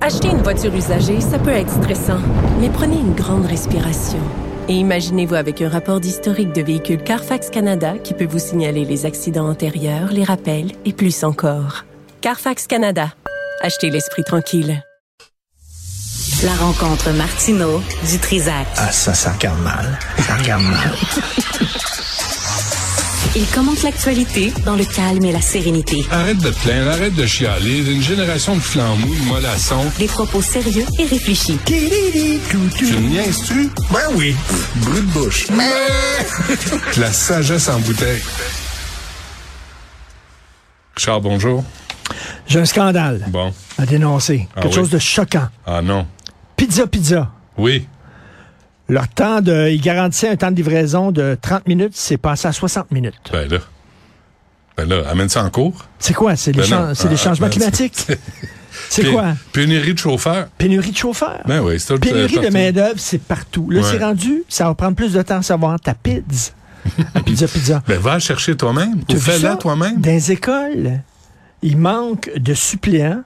Acheter une voiture usagée, ça peut être stressant, mais prenez une grande respiration. Et imaginez-vous avec un rapport d'historique de véhicule Carfax Canada qui peut vous signaler les accidents antérieurs, les rappels et plus encore. Carfax Canada. Achetez l'esprit tranquille. La rencontre Martino du Trizac. Ah, ça, ça regarde mal. Ça regarde mal. Il commente l'actualité dans le calme et la sérénité. Arrête de te plaindre, arrête de chialer. Une génération de flambous, de mollassons. Des propos sérieux et réfléchis. Tu me niaises-tu? Ben oui. Brut de bouche. La sagesse en bouteille. Richard, bonjour. J'ai un scandale Bon. à dénoncer. Ah Quelque oui? chose de choquant. Ah non. Pizza Pizza. Oui. Leur temps de. Ils garantissaient un temps de livraison de 30 minutes, c'est passé à 60 minutes. Ben là. Ben là, amène ça en cours. C'est quoi? C'est les, Ben non. c'est les Ah, changements ben, climatiques? C'est quoi? Pénurie de chauffeurs. Pénurie de chauffeurs? Ben oui, c'est. Pénurie de main-d'œuvre, c'est partout. Là, Ouais. c'est rendu, ça va prendre plus de temps à savoir ta pizza. À pizza Pizza. Ben va chercher toi-même. Tu fais-la toi-même. Dans les écoles, il manque de suppléants.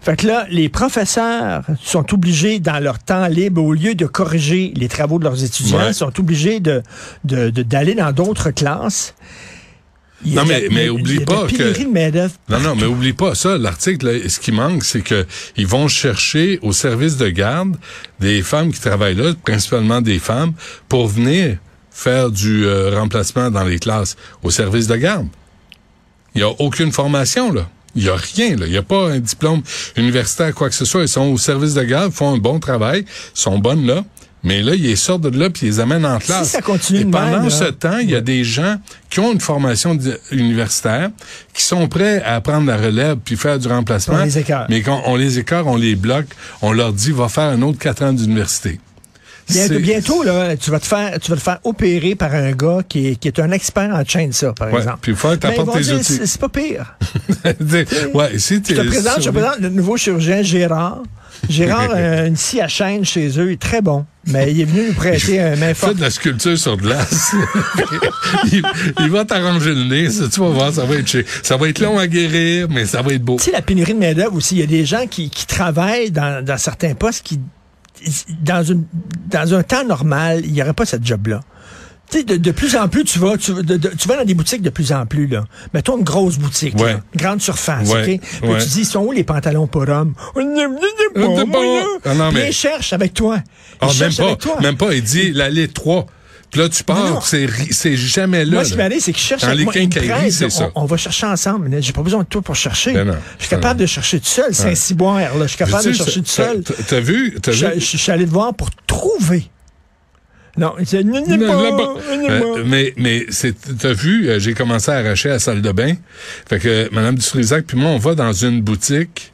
Fait que là, les professeurs sont obligés, dans leur temps libre, au lieu de corriger les travaux de leurs étudiants, Ouais. sont obligés de, de- de- d'aller dans d'autres classes. Il Non, la- mais- mais il y a oublie pas que-. Non, non, mais oublie pas ça. L'article, ce qui manque, c'est que ils vont chercher au service de garde des femmes qui travaillent là, principalement des femmes, pour venir faire du euh, remplacement dans les classes au service de garde. Il y a aucune formation là. Il y a rien là. Il y a pas un diplôme universitaire quoi que ce soit. Ils sont au service de garde, font un bon travail, sont bonnes là. Mais là, ils les sortent de là puis ils les amènent en classe. ça continue Et pendant même, là- ce temps, il y a des gens qui ont une formation universitaire, qui sont prêts à prendre la relève puis faire du remplacement. On les écarte. Mais quand on les écarte, on les bloque, on leur dit va faire un autre quatre ans d'université. Bientôt, là, tu vas te faire, tu vas te faire opérer par un gars qui est, qui est un expert en chaîne ça, par Ouais, exemple. puis il faut que t'apportes vont tes dire, outils. C'est pas pire. ouais, si Je te présente, je te présente le nouveau chirurgien Gérard. Gérard, euh, une scie à chaîne chez eux, il est très bon. Mais il est venu nous prêter un main forte. de la sculpture sur glace. il, il va t'arranger le nez, ça, tu vas voir, ça va être. Ça va être long à guérir, mais ça va être beau. Tu sais, la pénurie de main-d'œuvre aussi, il y a des gens qui, qui travaillent dans, dans certains postes qui, dans, une, dans un temps normal, il n'y aurait pas cette job-là. Tu sais, de, de plus en plus, tu vas, tu, vas- de- de- tu vas dans des boutiques de plus en plus, là. Mettons une grosse boutique, Ouais. là, grande surface, Ouais, OK? Puis ouais. tu dis, ils sont où les pantalons pour hommes? Pas. Ah Ils cherchent avec toi. Ils même cherchent pas, avec toi. même pas, il dit la lettre 3. Puis là, tu pars, c'est jamais là. Moi, ce qui m'arrive, c'est qu'ils cherchent Dans avec les moi. C'est on- ça. On, va chercher ensemble. mais J'ai pas besoin de toi pour chercher. Ben non. Je suis capable de chercher tout seul. Saint-Cyboire, là. Je suis capable de chercher tout seul. t'as- vu? T'as Je, vu? je- je suis allé te voir pour trouver. Non, c'est. Euh, mais mais c'est t'as vu, euh, j'ai commencé à arracher la salle de bain. Fait que Madame Dutrisac puis moi on va dans une boutique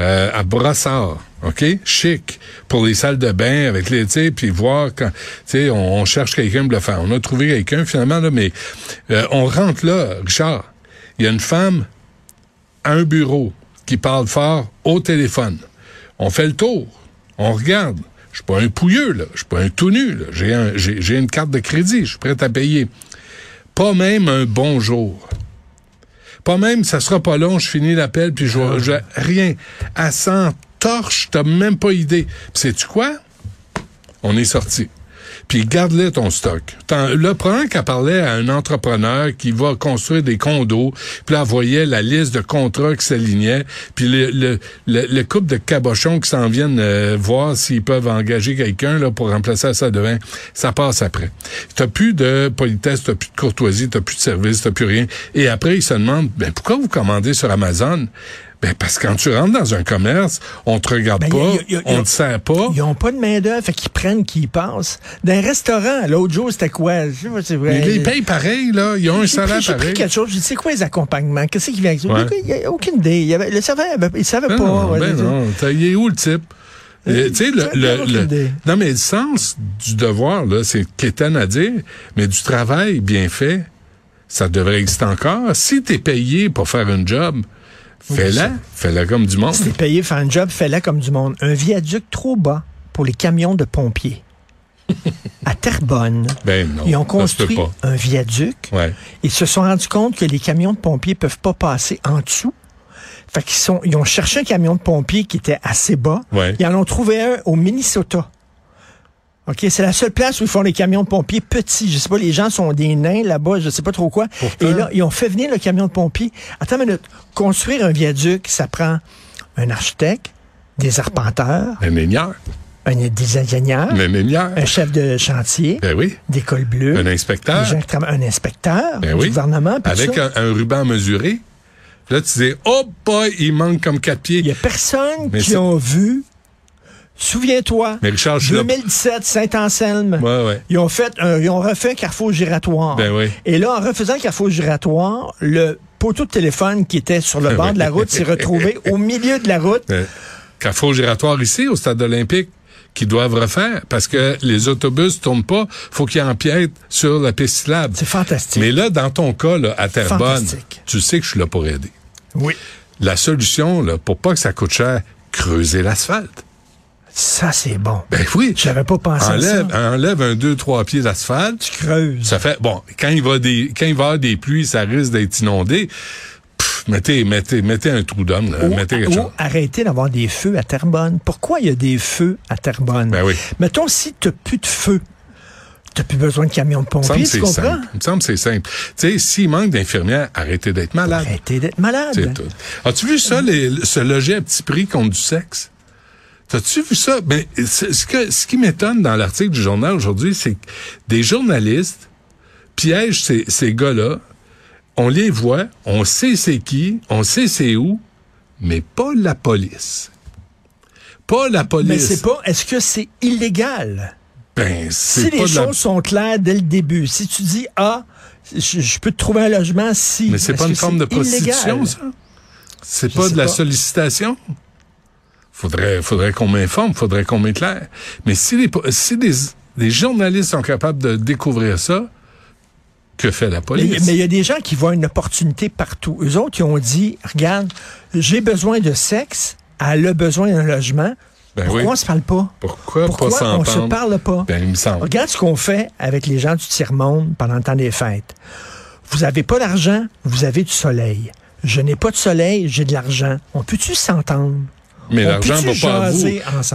euh, à Brossard, OK? Chic pour les salles de bain avec les tu puis voir quand tu on, on cherche quelqu'un pour le faire. On a trouvé quelqu'un finalement là mais euh, on rentre là, Richard. Il y a une femme à un bureau qui parle fort au téléphone. On fait le tour. On regarde. Je suis pas un pouilleux, là. Je suis pas un tout nu, là. J'ai un, une carte de crédit. Je suis prêt à payer. Pas même un bonjour. Pas même, ça sera pas long, je finis l'appel, puis je, je rien. À 100 torches, t'as même pas idée. Puis sais-tu quoi? On est sorti. Puis garde-le ton stock. Le problème qu'elle parlait à un entrepreneur qui va construire des condos, puis là, voyait la liste de contrats qui s'alignaient, puis le, le, le, le couple de cabochons qui s'en viennent euh, voir s'ils peuvent engager quelqu'un là pour remplacer ça de vin, ça passe après. T'as plus de politesse, t'as plus de courtoisie, t'as plus de service, t'as plus rien. Et après, ils se demandent, ben pourquoi vous commandez sur Amazon? Ben parce que quand tu rentres dans un commerce, on te regarde Ben, pas, y a- y a- on te sert pas. Ils ont pas de main-d'œuvre, fait qu'ils prennent qui passent. Dans un restaurant, l'autre jour, c'était quoi? Je sais pas, c'est vrai. Ils les payent pareil, là. Ils ont un salaire pris, j'ai pris pareil. quelque chose. Dit, c'est quoi les accompagnements? Qu'est-ce qui vient avec ça? Ouais. Il n'y a aucune idée. Il y avait, le serveur, il savait Ben pas. non, Ouais, ben non. Il est où le type? Euh, tu sais, le, le- non, mais le sens du devoir, là, c'est quétaine à dire, mais du travail bien fait, ça devrait exister encore. Si t'es payé pour faire un job, fais-la. Fais-la comme du monde. T'es payé faire un job, fais-le comme du monde. Un viaduc trop bas pour les camions de pompiers. à Terrebonne, Ben non. ils ont construit un viaduc. Ouais. Ils se sont rendus compte que les camions de pompiers peuvent pas passer en dessous. Fait qu'ils sont, ils ont cherché un camion de pompiers qui était assez bas. Ouais. Ils en ont trouvé un au Minnesota. OK, c'est la seule place où ils font les camions de pompiers petits. Je sais pas, les gens sont des nains là-bas, je sais pas trop quoi. Et là, ils ont fait venir le camion de pompiers. Attends une minute. Construire un viaduc, ça prend un architecte, des arpenteurs, Un ingénieur. un, des ingénieurs, Un un chef de chantier, Ben oui. des cols bleus, Un des inspecteur. gens qui travaillent- un inspecteur Ben du oui. gouvernement. Avec ça. un, un ruban mesuré. Là, tu dis, oh boy, il manque comme quatre pieds. Il y a personne Mais qui ont vu. Souviens-toi. Mais Richard, je suis là. 2017, Saint-Anselme. Ouais, ouais. Ils ont fait un- ils ont refait un carrefour giratoire. Ben oui. Et là, en refaisant le carrefour giratoire, le poteau de téléphone qui était sur le bord de la route s'est retrouvé au milieu de la route. Carrefour giratoire ici, au stade olympique, qui doivent refaire parce que les autobus tournent pas. Faut qu'ils empiètent sur la piste cyclable. C'est fantastique. Mais là, dans ton cas, là, à Terrebonne, tu sais que je suis là pour aider. Oui. La solution, là, pour pas que ça coûte cher, creuser l'asphalte. Ça, c'est bon. Ben oui. J'avais pas pensé Enlève, à ça. enlève un, deux, trois pieds d'asphalte. Tu creuses. Ça fait, bon, quand il va des, quand il va y avoir des pluies, ça risque d'être inondé. Pff, mettez, mettez, mettez un trou d'homme, là. Ou, mettez ou chose. arrêter d'avoir des feux à Terrebonne. Pourquoi il y a des feux à Terrebonne? Ben oui. Mettons, si tu plus de feu, tu plus besoin de camion de pompiers, tu c'est comprends? simple. Il me semble que c'est simple. Tu sais, s'il manque d'infirmières, arrêtez d'être malade. Arrêtez d'être malade. C'est tout. As-tu vu ça, les, se loger à petit prix contre du sexe? T'as-tu vu ça? Ben, ce, ce que, ce qui m'étonne dans l'article du journal aujourd'hui, c'est que des journalistes piègent ces, ces gars-là. On les voit, on sait c'est qui, on sait c'est où, mais pas la police. Pas la police. Mais c'est pas, est-ce que c'est illégal? Ben, c'est Si les la- choses sont claires dès le début, si tu dis, ah, je, je peux te trouver un logement si. Mais c'est est-ce pas une forme de c'est illégal? prostitution, ça? C'est pas de la pas. sollicitation? Faudrait, faudrait qu'on m'informe, faudrait qu'on m'éclaire. Mais si les, si des, des journalistes sont capables de découvrir ça, que fait la police? mais il y a des gens qui voient une opportunité partout. Eux autres, ils ont dit, regarde, j'ai besoin de sexe, elle a besoin d'un logement. Ben Pourquoi oui. on se parle pas? Pourquoi, Pourquoi pas on se parle pas? Ben, il me semble. Regarde ce qu'on fait avec les gens du tiers-monde pendant le temps des fêtes. Vous avez pas d'argent, vous avez du soleil. Je n'ai pas de soleil, j'ai de l'argent. On peut-tu s'entendre? Mais l'argent va pas à vous.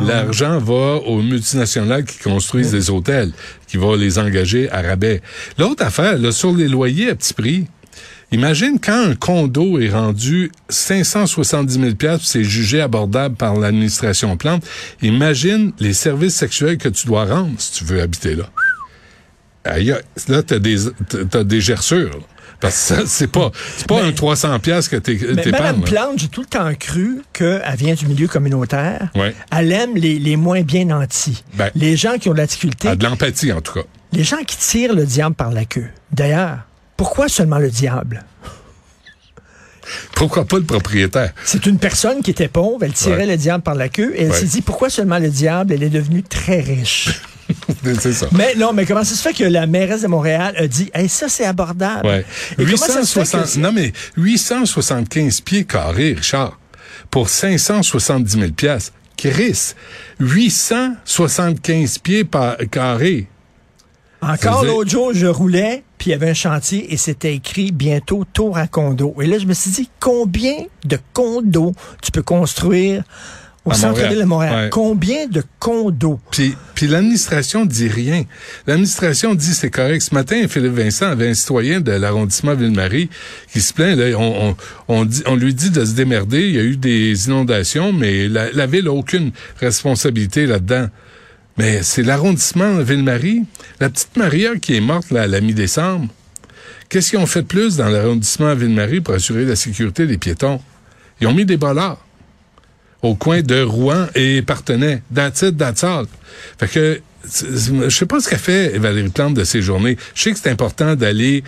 L'argent va aux multinationales qui construisent des hôtels, qui vont les engager à rabais. L'autre affaire, là, sur les loyers à petit prix, imagine quand un condo est rendu 570 000 puis c'est jugé abordable par l'administration Plante, imagine les services sexuels que tu dois rendre si tu veux habiter là. Là, t'as des, t'as des gerçures. là. Parce que c'est pas, pas un 300 pièces que t'es, Mais Mme. Plante, j'ai tout le temps cru qu'elle vient du milieu communautaire. Ouais. Elle aime les, les moins bien nantis. Ben. les gens qui ont de la difficulté. Ah, de l'empathie, en tout cas. Les gens qui tirent le diable par la queue. D'ailleurs, pourquoi seulement le diable? Pourquoi pas le propriétaire? C'est une personne qui était pauvre, elle tirait Ouais. le diable par la queue et elle Ouais. s'est dit pourquoi seulement le diable? Elle est devenue très riche. Ça. Mais non, mais comment ça se fait que la mairesse de Montréal a dit hey, ça c'est abordable? Ouais. Et comment ça se fait que 860, non, mais 875 pieds carrés, Richard, pour 570 000 piastres. Chris, 875 pieds par carrés. Encore l'autre jour, je roulais, puis il y avait un chantier et c'était écrit bientôt tour à condo. Et là, je me suis dit, combien de condos tu peux construire au centre-ville de Montréal. Montréal? Ouais. Combien de condos? Puis, puis l'administration dit rien. L'administration dit c'est correct. Ce matin, Philippe Vincent avait un citoyen de l'arrondissement Ville-Marie qui se plaint. Là, on, on, on, dit, on lui dit de se démerder. Il y a eu des inondations, mais la, la ville n'a aucune responsabilité là-dedans. Mais c'est l'arrondissement Ville-Marie. La petite Maria qui est morte là, à la mi-décembre. Qu'est-ce qu'ils ont fait de plus dans l'arrondissement Ville-Marie pour assurer la sécurité des piétons? Ils ont mis des bollards au coin de Rouen et Partenay. That's it, that's all. Fait que, je sais pas ce qu'a fait Valérie Plante de ces journées. Je sais que c'est important d'aller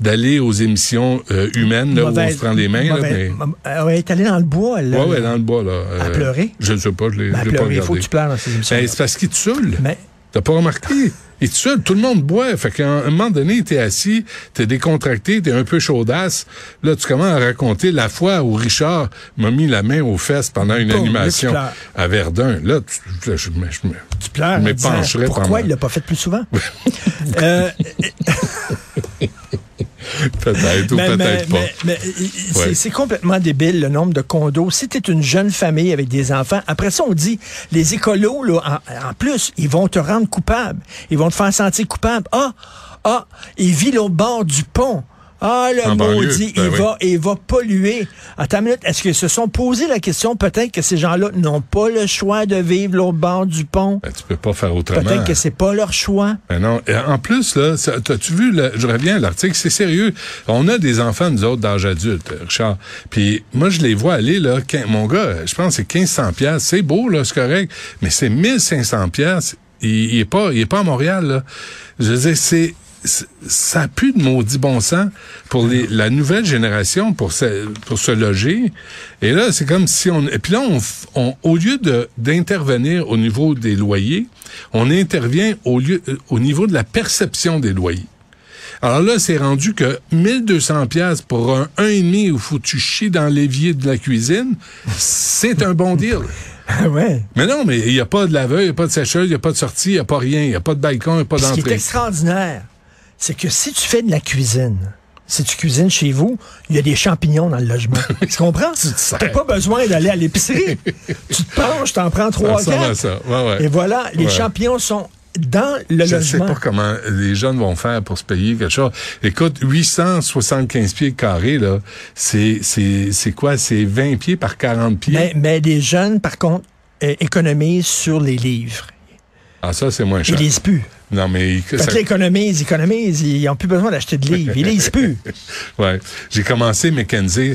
d'aller aux émissions euh, humaines là, où on se prend les mains. là, mais... Euh, elle est allée dans le bois, là. Ouais, ouais, dans le bois, là. À Euh, pleurer? Je ne sais pas, je l'ai Ben, pas pleurer, il faut que regardé. tu pleures dans ces émissions. Ben, c'est parce qu'il te saoule. Mais T'as pas remarqué? Il te saoule, tout le monde boit. Fait qu'à un moment donné, t'es assis, t'es décontracté, t'es un peu chaudasse. Là, tu commences à raconter la fois où Richard m'a mis la main aux fesses pendant une Boum, animation à Verdun. Là, tu, je, je, me- je tu pleures. Je m'épancherais Pourquoi pendant- il l'a pas fait plus souvent? Euh, peut-être ou peut-être pas. mais- mais, c'est Ouais. c'est complètement débile, le nombre de condos. Si tu es une jeune famille avec des enfants, après ça, on dit, les écolos, là, en, en plus, ils vont te rendre coupable. Ils vont te faire sentir coupable. Ah, ah, il vit l'autre bord du pont. Ah, le En maudit, ben il, oui. va, il va polluer. Attends une minute, est-ce qu'ils se sont posé la question, peut-être que ces gens-là n'ont pas le choix de vivre l'autre bord du pont? Ben, tu peux pas faire autrement. Peut-être que c'est pas leur choix. Ben non. Et en plus, là, t'as-tu vu, le- je reviens à l'article, c'est sérieux. On a des enfants, nous autres, d'âge adulte, Richard. Puis moi, je les vois aller, là, mon gars, je pense que c'est 1500 pièces. C'est beau, là, c'est correct, mais c'est 1500 pièces. Il, il est pas, il est pas à Montréal, là. Je veux dire, c'est- ça a plus de maudit bon sens pour les, la nouvelle génération pour se, pour se loger. Et là, c'est comme si on, et puis là, on, f- on- au lieu d'intervenir au niveau des loyers, on intervient au lieu, euh, au niveau de la perception des loyers. Alors là, c'est rendu que 1200 pièces pour un 1,5 où faut tu chies dans l'évier de la cuisine, c'est un bon deal. Ah ouais. Mais non, mais il n'y a pas de laveur, il n'y a pas de sécheuse, il n'y a pas de sortie, il n'y a pas rien, il n'y a pas de balcon, il n'y a pas Ce qui est d'entrée. extraordinaire, c'est que si tu fais de la cuisine, si tu cuisines chez vous, il y a des champignons dans le logement. tu comprends? Tu. T'as pas besoin d'aller à l'épicerie. tu te penches, t'en prends trois, à quatre. Ouais, ouais. Et voilà, les Ouais. champignons sont dans le Je ne sais logement. pas comment les jeunes vont faire pour se payer quelque chose. Écoute, 875 pieds carrés, là, c'est, c'est, c'est quoi? C'est 20 pieds par 40 pieds? Mais, mais les jeunes, par contre, euh, économisent sur les livres. Ah, ça, c'est moins Ils cher. lisent plus. Non, mais... Fait ça- ils économisent, ils économisent, ils n'ont plus besoin d'acheter de livres. Ils lisent plus. Ouais. J'ai commencé Mackenzie.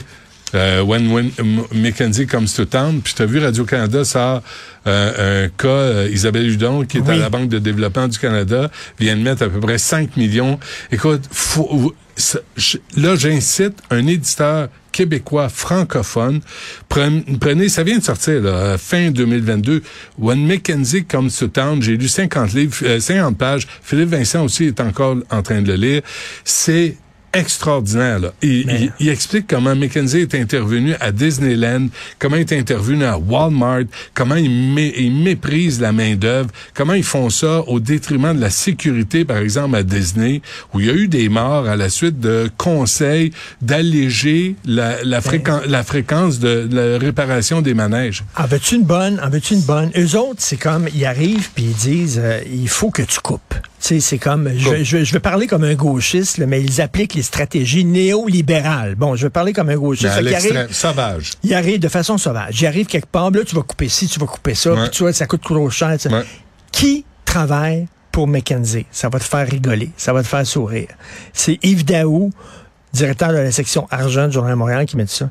Euh, when, when M- Mackenzie comes to town, puis t'as vu Radio-Canada ça euh, un cas, euh, Isabelle Hudon, qui est à la Banque de développement du Canada, vient de mettre à peu près 5 millions. Écoute, faut, ça- je- là, j'incite un éditeur québécois francophone, prenez, ça vient de sortir, là, euh, fin 2022, When Mackenzie Comes to Town, j'ai lu 50 livres, euh, 50 pages, Philippe Vincent aussi est encore en train de le lire, c'est extraordinaire. Là. Il, il- il explique comment Mackenzie est intervenu à Disneyland, comment il est intervenu à Walmart, comment il, mé- il méprise la main-d'œuvre, comment ils font ça au détriment de la sécurité, par exemple, à Disney, où il y a eu des morts à la suite de conseils d'alléger la, la, fréquen- la fréquence de, de la réparation des manèges. En veux-tu une bonne? En veux-tu une bonne? Eux autres, c'est comme, ils arrivent puis ils disent, euh, il faut que tu coupes. C'est comme, je, je, je vais parler comme un gauchiste, là, mais ils appliquent les stratégies néolibérales. Bon, je vais parler comme un gauchiste. L'extrême, arrivent- sauvage. Il arrive de façon sauvage. Il arrive quelque part, là, tu vas couper ci, tu vas couper ça, Ouais. puis tu vois, ça coûte trop cher. Ouais. Qui travaille pour McKenzie? Ça va te faire rigoler, ça va te faire sourire. C'est Yves Daou, directeur de la section argent du Journal de Montréal, qui met ça.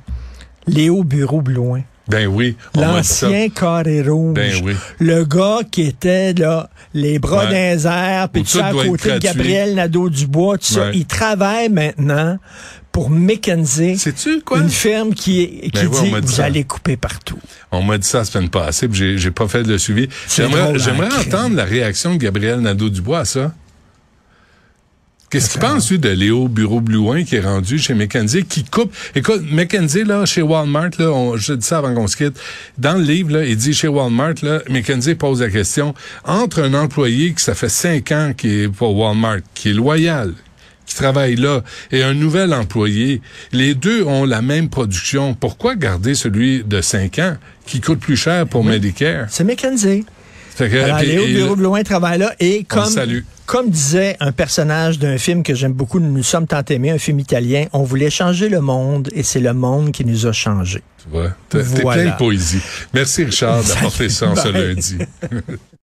Léo Bureau-Blouin. Ben oui. L'ancien carré rouge. Ben oui. Le gars qui était là, les bras Ouais. dans les airs, puis tout à côté de. Gabriel Nadeau-Dubois, tout ça. Ouais. Il travaille maintenant pour McKenzie. Quoi? Une firme qui, Ben dit, vous ça. allez couper partout. On m'a dit ça la semaine passée, puis j'ai, pas fait le suivi. J'aimerais, hein, entendre la réaction de Gabriel Nadeau-Dubois à ça. Qu'est-ce qu'il pense, lui, de Léo Bureau-Blouin qui est rendu chez McKenzie, qui coupe... Écoute, McKenzie, là, chez Walmart, là, on, je dis ça avant qu'on se quitte, dans le livre, là, il dit chez Walmart, là, McKenzie pose la question, entre un employé qui ça fait cinq ans qui est pour Walmart, qui est loyal, qui travaille là, et un nouvel employé, les deux ont la même production. Pourquoi garder celui de cinq ans qui coûte plus cher pour Medicare? C'est McKenzie. Fait que, Alors, Léo Bureau-Blouin travaille là et comme, disait un personnage d'un film que j'aime beaucoup, Nous nous sommes tant aimés, un film italien, on voulait changer le monde et c'est le monde qui nous a changé. Tu vois, t'es Voilà. plein de poésie. Merci Richard d'apporter ça en ce lundi.